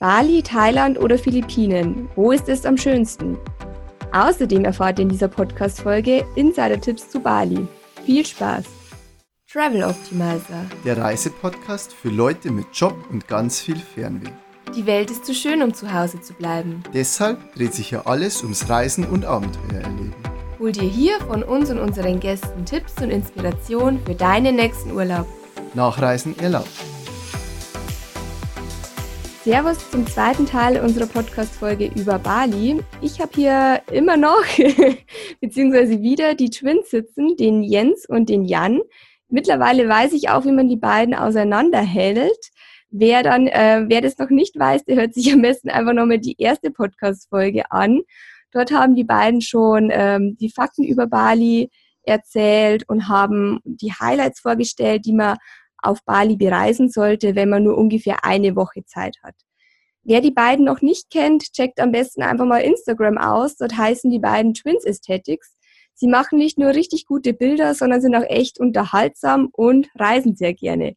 Bali, Thailand oder Philippinen? Wo ist es am schönsten? Außerdem erfahrt ihr in dieser Podcast-Folge Insider-Tipps zu Bali. Viel Spaß! Travel Optimizer. Der Reisepodcast für Leute mit Job und ganz viel Fernweh. Die Welt ist zu schön, um zu Hause zu bleiben. Deshalb dreht sich ja alles ums Reisen und Abenteuer erleben. Hol dir hier von uns und unseren Gästen Tipps und Inspiration für deinen nächsten Urlaub. Nachreisen erlaubt. Servus zum zweiten Teil unserer Podcast-Folge über Bali. Ich habe hier immer noch, beziehungsweise wieder die Twins sitzen, den Jens und den Jan. Mittlerweile weiß ich auch, wie man die beiden auseinanderhält. Wer dann, äh, wer das noch nicht weiß, der hört sich am besten einfach nochmal die erste Podcast-Folge an. Dort haben die beiden schon ähm, die Fakten über Bali erzählt und haben die Highlights vorgestellt, die man auf Bali bereisen sollte, wenn man nur ungefähr eine Woche Zeit hat. Wer die beiden noch nicht kennt, checkt am besten einfach mal Instagram aus. Dort heißen die beiden Twins Aesthetics. Sie machen nicht nur richtig gute Bilder, sondern sind auch echt unterhaltsam und reisen sehr gerne.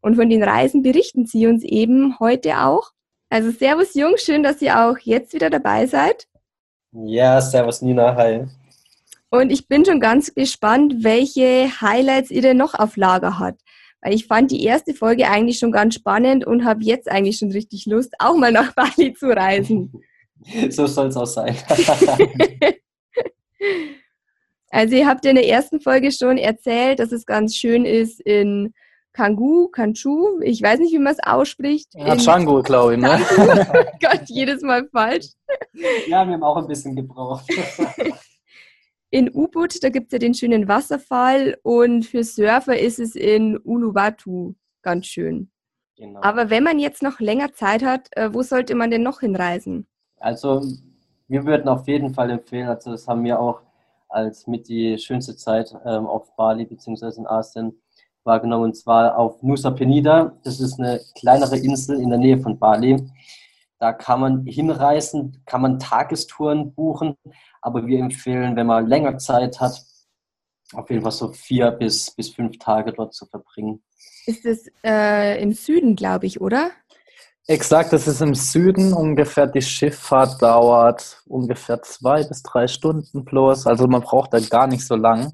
Und von den Reisen berichten sie uns eben heute auch. Also Servus Jungs, schön, dass ihr auch jetzt wieder dabei seid. Ja, Servus Nina, hi. Und ich bin schon ganz gespannt, welche Highlights ihr denn noch auf Lager habt. Weil ich fand die erste Folge eigentlich schon ganz spannend und habe jetzt eigentlich schon richtig Lust, auch mal nach Bali zu reisen. so soll es auch sein. also ihr habt in der ersten Folge schon erzählt, dass es ganz schön ist in Kangu, Kanchu, ich weiß nicht, wie man es ausspricht. Ja, Changu, glaube ich, ne? Gott, jedes Mal falsch. Ja, wir haben auch ein bisschen gebraucht. In Ubud, da gibt es ja den schönen Wasserfall und für Surfer ist es in Uluwatu ganz schön. Genau. Aber wenn man jetzt noch länger Zeit hat, äh, wo sollte man denn noch hinreisen? Also wir würden auf jeden Fall empfehlen, also das haben wir auch als mit die schönste Zeit ähm, auf Bali bzw. in Asien wahrgenommen, und zwar auf Nusa Penida. Das ist eine kleinere Insel in der Nähe von Bali. Da kann man hinreisen, kann man Tagestouren buchen, aber wir empfehlen, wenn man länger Zeit hat, auf jeden Fall so vier bis, bis fünf Tage dort zu verbringen. Ist es äh, im Süden, glaube ich, oder? Exakt, das ist im Süden ungefähr. Die Schifffahrt dauert ungefähr zwei bis drei Stunden plus. Also man braucht da gar nicht so lang.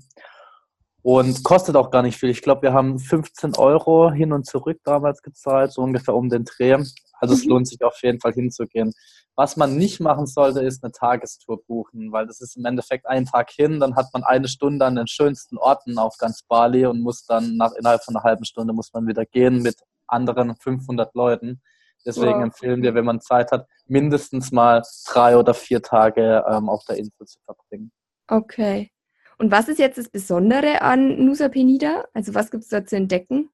Und kostet auch gar nicht viel. Ich glaube, wir haben 15 Euro hin und zurück damals gezahlt, so ungefähr um den Dreh. Also es mhm. lohnt sich auf jeden Fall hinzugehen. Was man nicht machen sollte, ist eine Tagestour buchen, weil das ist im Endeffekt ein Tag hin, dann hat man eine Stunde an den schönsten Orten auf ganz Bali und muss dann nach innerhalb von einer halben Stunde muss man wieder gehen mit anderen 500 Leuten. Deswegen wow. empfehlen wir, wenn man Zeit hat, mindestens mal drei oder vier Tage ähm, auf der Insel zu verbringen. Okay. Und was ist jetzt das Besondere an Nusa Penida? Also was gibt es da zu entdecken?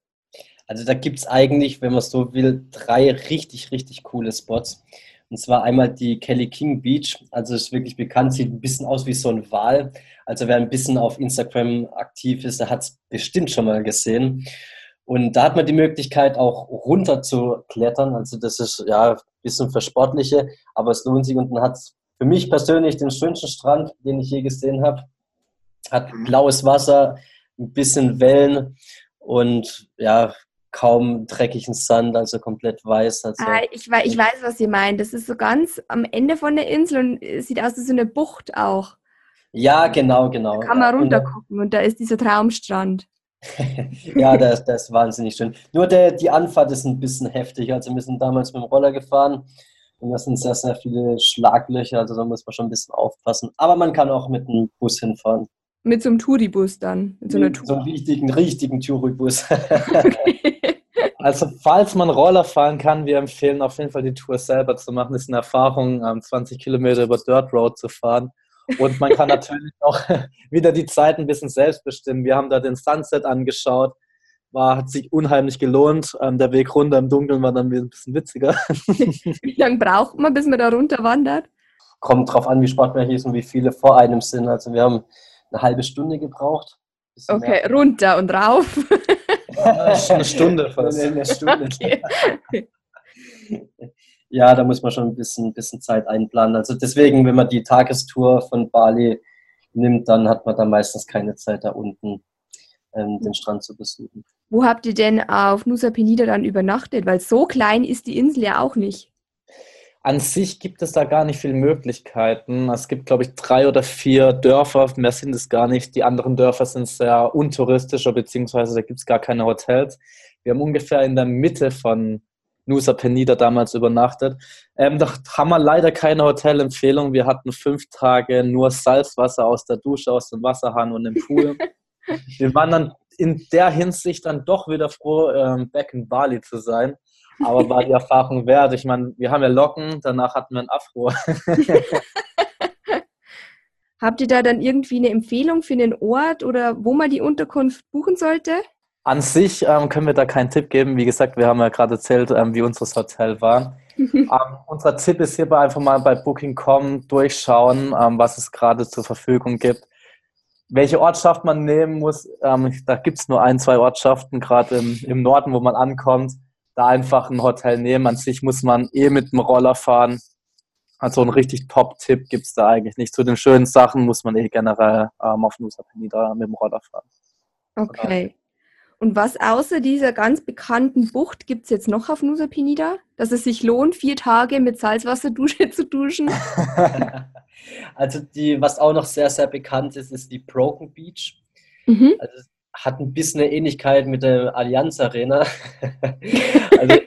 Also da gibt es eigentlich, wenn man so will, drei richtig, richtig coole Spots. Und zwar einmal die Kelly King Beach. Also ist wirklich bekannt, sieht ein bisschen aus wie so ein Wal. Also wer ein bisschen auf Instagram aktiv ist, der hat es bestimmt schon mal gesehen. Und da hat man die Möglichkeit auch runter zu klettern. Also das ist ja ein bisschen für Sportliche, aber es lohnt sich. Und man hat für mich persönlich den schönsten Strand, den ich je gesehen habe. Hat blaues Wasser, ein bisschen Wellen und ja, kaum dreckigen Sand, also komplett weiß. Also ah, ich, weiß, ich weiß, was ihr meint. Das ist so ganz am Ende von der Insel und es sieht aus wie so eine Bucht auch. Ja, genau, genau. Da kann man runter gucken und da ist dieser Traumstrand. ja, das, das ist wahnsinnig schön. Nur der, die Anfahrt ist ein bisschen heftig. Also wir sind damals mit dem Roller gefahren und das sind sehr, sehr viele Schlaglöcher, also da muss man schon ein bisschen aufpassen. Aber man kann auch mit dem Bus hinfahren. Mit so einem Touribus dann? Mit so, einer Tour. so einem richtigen, richtigen Touribus. Okay. Also falls man Roller fahren kann, wir empfehlen auf jeden Fall die Tour selber zu machen. Das ist eine Erfahrung, 20 Kilometer über Dirt Road zu fahren. Und man kann natürlich auch wieder die Zeit ein bisschen selbst bestimmen. Wir haben da den Sunset angeschaut. War, hat sich unheimlich gelohnt. Ähm, der Weg runter im Dunkeln war dann ein bisschen witziger. Wie lange braucht man, bis man da runter wandert? Kommt drauf an, wie sportlich ist und wie viele vor einem sind. Also wir haben eine halbe Stunde gebraucht. Okay, mehr. runter und rauf. eine Stunde fast. Eine Stunde. Okay. Ja, da muss man schon ein bisschen, bisschen Zeit einplanen. Also deswegen, wenn man die Tagestour von Bali nimmt, dann hat man da meistens keine Zeit, da unten ähm, den Strand zu besuchen. Wo habt ihr denn auf Nusa Penida dann übernachtet? Weil so klein ist die Insel ja auch nicht. An sich gibt es da gar nicht viele Möglichkeiten. Es gibt, glaube ich, drei oder vier Dörfer, mehr sind es gar nicht. Die anderen Dörfer sind sehr untouristischer, beziehungsweise da gibt es gar keine Hotels. Wir haben ungefähr in der Mitte von Nusa Penida damals übernachtet. Ähm, da haben wir leider keine Hotelempfehlung. Wir hatten fünf Tage nur Salzwasser aus der Dusche, aus dem Wasserhahn und im Pool. wir waren dann in der Hinsicht dann doch wieder froh, ähm, back in Bali zu sein aber war die Erfahrung wert. Ich meine, wir haben ja Locken, danach hatten wir ein Afro. Habt ihr da dann irgendwie eine Empfehlung für einen Ort oder wo man die Unterkunft buchen sollte? An sich ähm, können wir da keinen Tipp geben. Wie gesagt, wir haben ja gerade erzählt, ähm, wie unser Hotel war. ähm, unser Tipp ist hierbei einfach mal bei Booking.com durchschauen, ähm, was es gerade zur Verfügung gibt. Welche Ortschaft man nehmen muss, ähm, da gibt es nur ein, zwei Ortschaften, gerade im, im Norden, wo man ankommt da einfach ein Hotel nehmen. An sich muss man eh mit dem Roller fahren. Also ein richtig Top-Tipp gibt es da eigentlich nicht. Zu den schönen Sachen muss man eh generell ähm, auf Nusa Penida mit dem Roller fahren. Okay. Und was außer dieser ganz bekannten Bucht gibt es jetzt noch auf Nusa Penida, dass es sich lohnt, vier Tage mit Salzwasserdusche zu duschen? also die, was auch noch sehr, sehr bekannt ist, ist die Broken Beach. Mhm. Also hat ein bisschen eine Ähnlichkeit mit der Allianz Arena. also,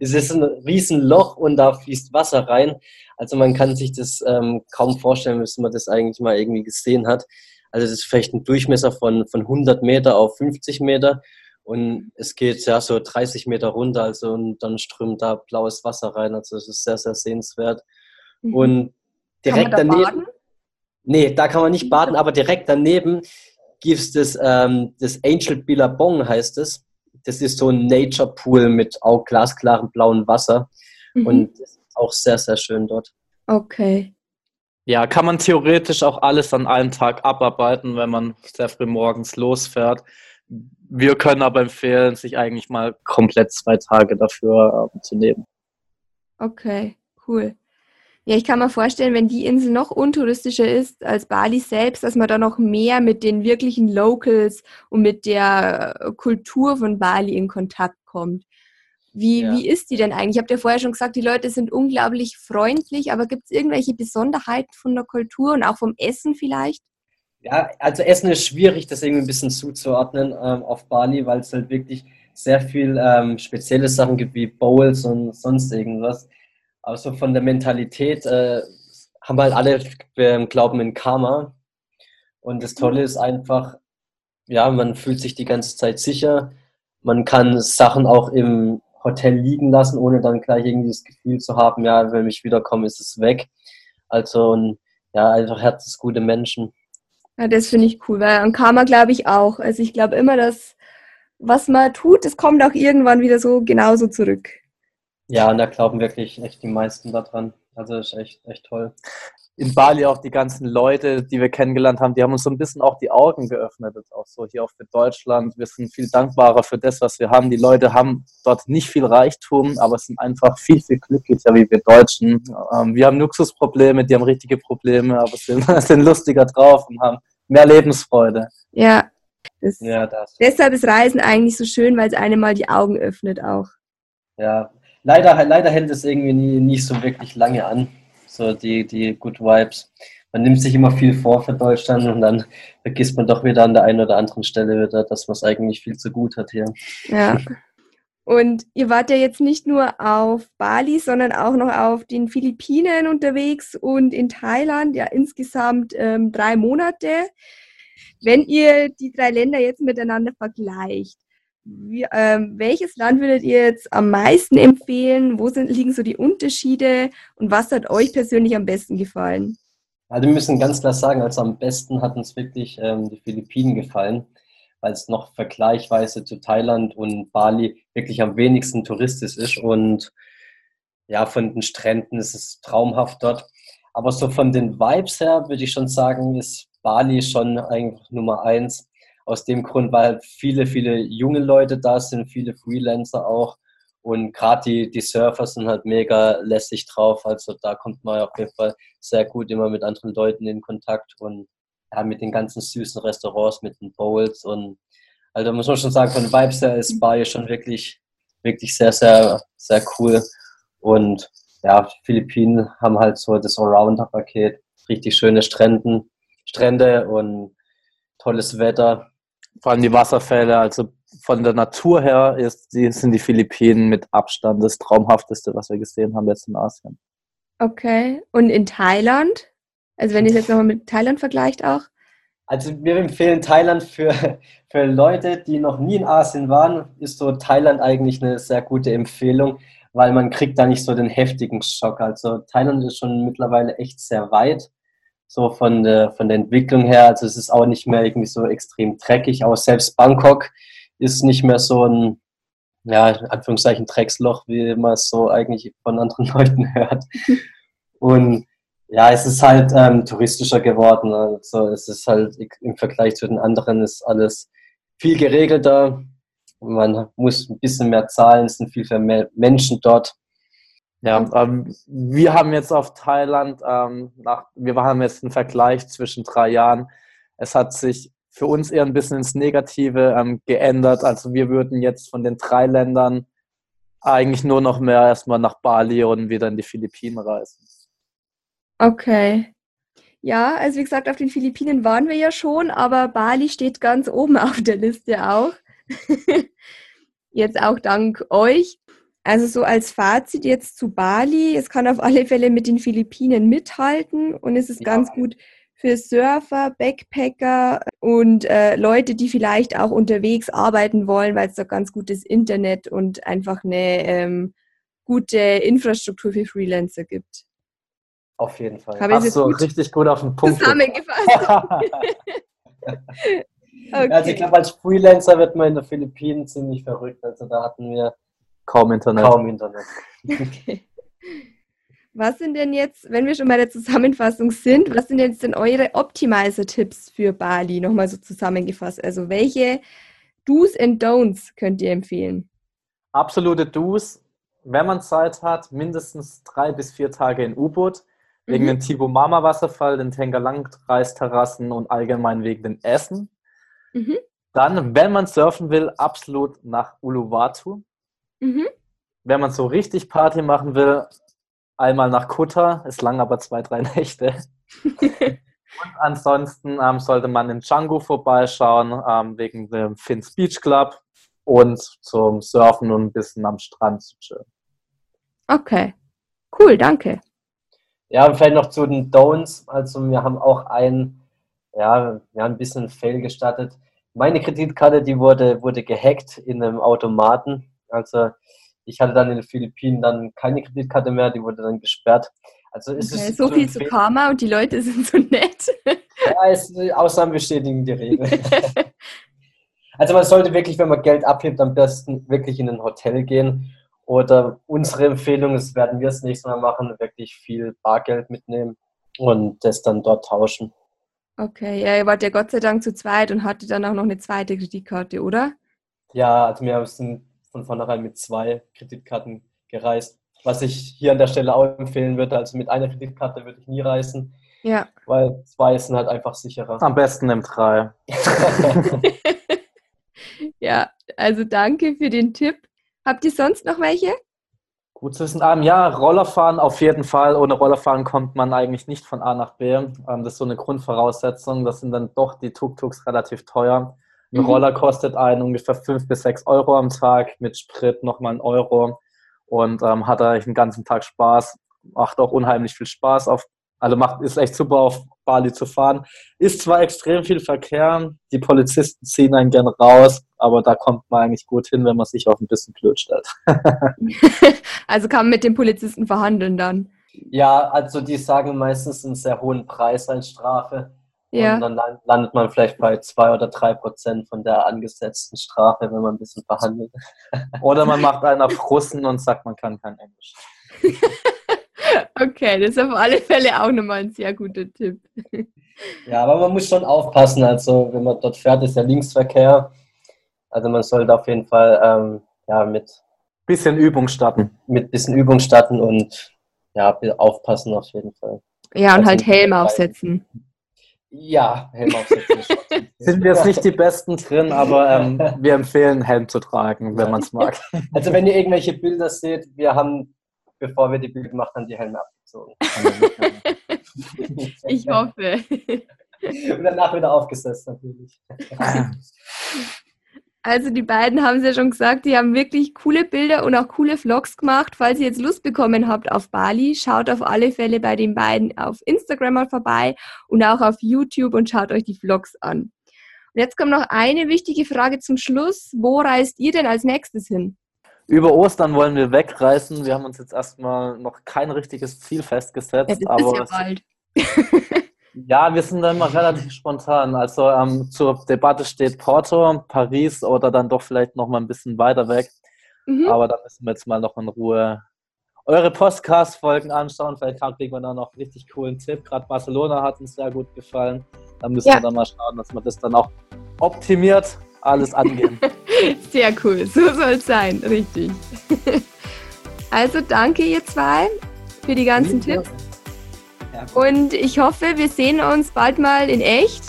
es ist ein Riesenloch und da fließt Wasser rein. Also man kann sich das ähm, kaum vorstellen, bis man das eigentlich mal irgendwie gesehen hat. Also das ist vielleicht ein Durchmesser von, von 100 Meter auf 50 Meter und es geht ja so 30 Meter runter, also und dann strömt da blaues Wasser rein. Also es ist sehr, sehr sehenswert. Mhm. Und direkt da daneben. Baden? Nee, da kann man nicht baden, aber direkt daneben gibt es ähm, das Angel Billabong heißt es. Das ist so ein Nature Pool mit auch glasklarem blauen Wasser. Mhm. Und das ist auch sehr, sehr schön dort. Okay. Ja, kann man theoretisch auch alles an einem Tag abarbeiten, wenn man sehr früh morgens losfährt. Wir können aber empfehlen, sich eigentlich mal komplett zwei Tage dafür äh, zu nehmen. Okay, cool. Ja, ich kann mir vorstellen, wenn die Insel noch untouristischer ist als Bali selbst, dass man da noch mehr mit den wirklichen Locals und mit der äh, Kultur von Bali in Kontakt kommt. Wie, ja. wie ist die denn eigentlich? Ich habe ja vorher schon gesagt, die Leute sind unglaublich freundlich, aber gibt es irgendwelche Besonderheiten von der Kultur und auch vom Essen vielleicht? Ja, also Essen ist schwierig, das irgendwie ein bisschen zuzuordnen ähm, auf Bali, weil es halt wirklich sehr viel ähm, spezielle Sachen gibt wie Bowls und sonst irgendwas. Aber so von der Mentalität äh, haben halt alle äh, Glauben in Karma. Und das Tolle ist einfach, ja, man fühlt sich die ganze Zeit sicher. Man kann Sachen auch im Hotel liegen lassen, ohne dann gleich irgendwie das Gefühl zu haben, ja, wenn ich wiederkomme, ist es weg. Also, ja, einfach herzensgute Menschen. Ja, das finde ich cool, weil an Karma glaube ich auch. Also ich glaube immer, dass was man tut, es kommt auch irgendwann wieder so genauso zurück. Ja, und da glauben wirklich echt die meisten daran. Also ist echt, echt toll. In Bali auch die ganzen Leute, die wir kennengelernt haben, die haben uns so ein bisschen auch die Augen geöffnet, jetzt auch so hier auch für Deutschland. Wir sind viel dankbarer für das, was wir haben. Die Leute haben dort nicht viel Reichtum, aber sind einfach viel, viel glücklicher wie wir Deutschen. Ähm, wir haben Luxusprobleme, die haben richtige Probleme, aber sind, sind lustiger drauf und haben mehr Lebensfreude. Ja, das, ja das. deshalb ist Reisen eigentlich so schön, weil es einem mal die Augen öffnet auch. Ja, leider, leider hält es irgendwie nie, nicht so wirklich lange an, so die, die Good Vibes. Man nimmt sich immer viel vor für Deutschland und dann vergisst man doch wieder an der einen oder anderen Stelle wieder, dass man es eigentlich viel zu gut hat hier. Ja. Und ihr wart ja jetzt nicht nur auf Bali, sondern auch noch auf den Philippinen unterwegs und in Thailand, ja insgesamt ähm, drei Monate. Wenn ihr die drei Länder jetzt miteinander vergleicht, wie, ähm, welches Land würdet ihr jetzt am meisten empfehlen? Wo sind, liegen so die Unterschiede und was hat euch persönlich am besten gefallen? Also wir müssen ganz klar sagen, also am besten hat uns wirklich ähm, die Philippinen gefallen, weil es noch vergleichsweise zu Thailand und Bali wirklich am wenigsten touristisch ist und ja, von den Stränden ist es traumhaft dort. Aber so von den Vibes her würde ich schon sagen, ist Bali schon eigentlich Nummer eins aus dem Grund, weil viele, viele junge Leute da sind, viele Freelancer auch. Und gerade die, die Surfer sind halt mega lässig drauf. Also da kommt man auf jeden Fall sehr gut immer mit anderen Leuten in Kontakt und ja, mit den ganzen süßen Restaurants, mit den Bowls. Und also muss man schon sagen, von Vibes her ist Bali schon wirklich, wirklich sehr, sehr, sehr cool. Und ja, Philippinen haben halt so das Allrounder-Paket. Richtig schöne Stränden, Strände und tolles Wetter. Vor allem die Wasserfälle, also von der Natur her ist, die, sind die Philippinen mit Abstand das traumhafteste, was wir gesehen haben jetzt in Asien. Okay. Und in Thailand? Also wenn ihr es jetzt nochmal mit Thailand vergleicht auch? Also wir empfehlen Thailand für, für Leute, die noch nie in Asien waren, ist so Thailand eigentlich eine sehr gute Empfehlung, weil man kriegt da nicht so den heftigen Schock. Also Thailand ist schon mittlerweile echt sehr weit, so von der, von der Entwicklung her. Also es ist auch nicht mehr irgendwie so extrem dreckig. Auch selbst Bangkok ist nicht mehr so ein, ja, in Anführungszeichen Drecksloch, wie man es so eigentlich von anderen Leuten hört. Und ja, es ist halt ähm, touristischer geworden. Also es ist halt im Vergleich zu den anderen ist alles viel geregelter. Man muss ein bisschen mehr zahlen, es sind viel mehr Menschen dort. Ja, ähm, wir haben jetzt auf Thailand, ähm, nach, wir haben jetzt einen Vergleich zwischen drei Jahren. Es hat sich für uns eher ein bisschen ins Negative ähm, geändert. Also wir würden jetzt von den drei Ländern eigentlich nur noch mehr erstmal nach Bali und wieder in die Philippinen reisen. Okay. Ja, also wie gesagt, auf den Philippinen waren wir ja schon, aber Bali steht ganz oben auf der Liste auch. jetzt auch dank euch. Also so als Fazit jetzt zu Bali, es kann auf alle Fälle mit den Philippinen mithalten und es ist ja. ganz gut für Surfer, Backpacker und äh, Leute, die vielleicht auch unterwegs arbeiten wollen, weil es da ganz gutes Internet und einfach eine ähm, gute Infrastruktur für Freelancer gibt. Auf jeden Fall. Habe Hast du richtig gut auf den Punkt zusammengefasst. okay. Also ich glaube, als Freelancer wird man in den Philippinen ziemlich verrückt. Also da hatten wir kaum Internet. Kaum Internet. Okay. Was sind denn jetzt, wenn wir schon bei der Zusammenfassung sind, was sind jetzt denn eure Optimizer-Tipps für Bali? Nochmal so zusammengefasst. Also welche Do's and Don'ts könnt ihr empfehlen? Absolute Do's, wenn man Zeit hat, mindestens drei bis vier Tage in U-Boot Wegen mhm. dem Tibo Mama Wasserfall, den Tengalang Reisterrassen und allgemein wegen dem Essen. Mhm. Dann, wenn man surfen will, absolut nach Uluwatu. Mhm. Wenn man so richtig Party machen will, einmal nach Kuta, ist lang, aber zwei, drei Nächte. und ansonsten ähm, sollte man in Django vorbeischauen, ähm, wegen dem Finns Beach Club und zum Surfen und ein bisschen am Strand zu chillen. Okay, cool, danke. Ja, und vielleicht noch zu den Don'ts. Also wir haben auch ein, ja, wir haben ein bisschen Fail gestattet. Meine Kreditkarte, die wurde, wurde gehackt in einem Automaten. Also ich hatte dann in den Philippinen dann keine Kreditkarte mehr, die wurde dann gesperrt. Also ist okay, es so viel zu Karma und die Leute sind so nett. Ja, es, Ausnahmen bestätigen die Regel. also man sollte wirklich, wenn man Geld abhebt, am besten wirklich in ein Hotel gehen oder unsere Empfehlung, das werden wir das nächste Mal machen, wirklich viel Bargeld mitnehmen und das dann dort tauschen. Okay, ja, ihr wart ja Gott sei Dank zu zweit und hattet dann auch noch eine zweite Kreditkarte, oder? Ja, also wir sind von vornherein mit zwei Kreditkarten gereist. Was ich hier an der Stelle auch empfehlen würde, also mit einer Kreditkarte würde ich nie reisen. Ja. Weil zwei sind halt einfach sicherer. Am besten im drei. ja, also danke für den Tipp. Habt ihr sonst noch welche? Gut zu wissen. Ähm, ja, Rollerfahren auf jeden Fall. Ohne Rollerfahren kommt man eigentlich nicht von A nach B. Ähm, das ist so eine Grundvoraussetzung. Das sind dann doch die Tuk-Tuks relativ teuer. Ein mhm. Roller kostet einen ungefähr 5 bis 6 Euro am Tag, mit Sprit nochmal einen Euro. Und ähm, hat eigentlich den ganzen Tag Spaß. Macht auch unheimlich viel Spaß auf also macht, ist echt super auf Bali zu fahren. Ist zwar extrem viel Verkehr, die Polizisten ziehen einen gerne raus, aber da kommt man eigentlich gut hin, wenn man sich auf ein bisschen blöd stellt. also kann man mit den Polizisten verhandeln dann? Ja, also die sagen meistens einen sehr hohen Preis als Strafe. Ja. Und dann landet man vielleicht bei zwei oder drei Prozent von der angesetzten Strafe, wenn man ein bisschen verhandelt. Oder man macht einen auf Russen und sagt, man kann kein Englisch. Okay, das ist auf alle Fälle auch nochmal ein sehr guter Tipp. Ja, aber man muss schon aufpassen. Also, wenn man dort fährt, ist ja Linksverkehr. Also, man sollte auf jeden Fall ähm, ja, mit bisschen Übung starten. Mit bisschen Übung starten und ja, aufpassen auf jeden Fall. Ja, und also halt Helm aufsetzen. Ja, Helm aufsetzen. Sind wir jetzt nicht die Besten drin, aber ähm, wir empfehlen, Helm zu tragen, wenn man es mag. Also wenn ihr irgendwelche Bilder seht, wir haben bevor wir die Bilder gemacht haben, die Helme abgezogen. ich hoffe. Und danach wieder aufgesetzt natürlich. Also die beiden haben es ja schon gesagt, die haben wirklich coole Bilder und auch coole Vlogs gemacht. Falls ihr jetzt Lust bekommen habt auf Bali, schaut auf alle Fälle bei den beiden auf Instagram mal vorbei und auch auf YouTube und schaut euch die Vlogs an. Und jetzt kommt noch eine wichtige Frage zum Schluss. Wo reist ihr denn als nächstes hin? Über Ostern wollen wir wegreisen. Wir haben uns jetzt erstmal noch kein richtiges Ziel festgesetzt. Ja, das aber ist ja bald. Ja, wir sind dann immer relativ spontan. Also ähm, zur Debatte steht Porto, Paris oder dann doch vielleicht noch mal ein bisschen weiter weg. Mhm. Aber da müssen wir jetzt mal noch in Ruhe eure Podcast-Folgen anschauen. Vielleicht kriegen wir da noch einen richtig coolen Tipp. Gerade Barcelona hat uns sehr gut gefallen. Da müssen ja. wir dann mal schauen, dass wir das dann auch optimiert alles angehen. Sehr cool, so soll es sein, richtig. Also danke ihr zwei für die ganzen ja. Tipps. Und ich hoffe, wir sehen uns bald mal in echt.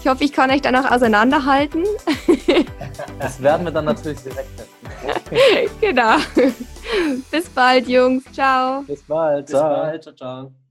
Ich hoffe, ich kann euch dann auch auseinanderhalten. Das werden wir dann natürlich direkt testen. genau. Bis bald, Jungs. Ciao. Bis bald. Bis ciao. bald. Ciao, ciao.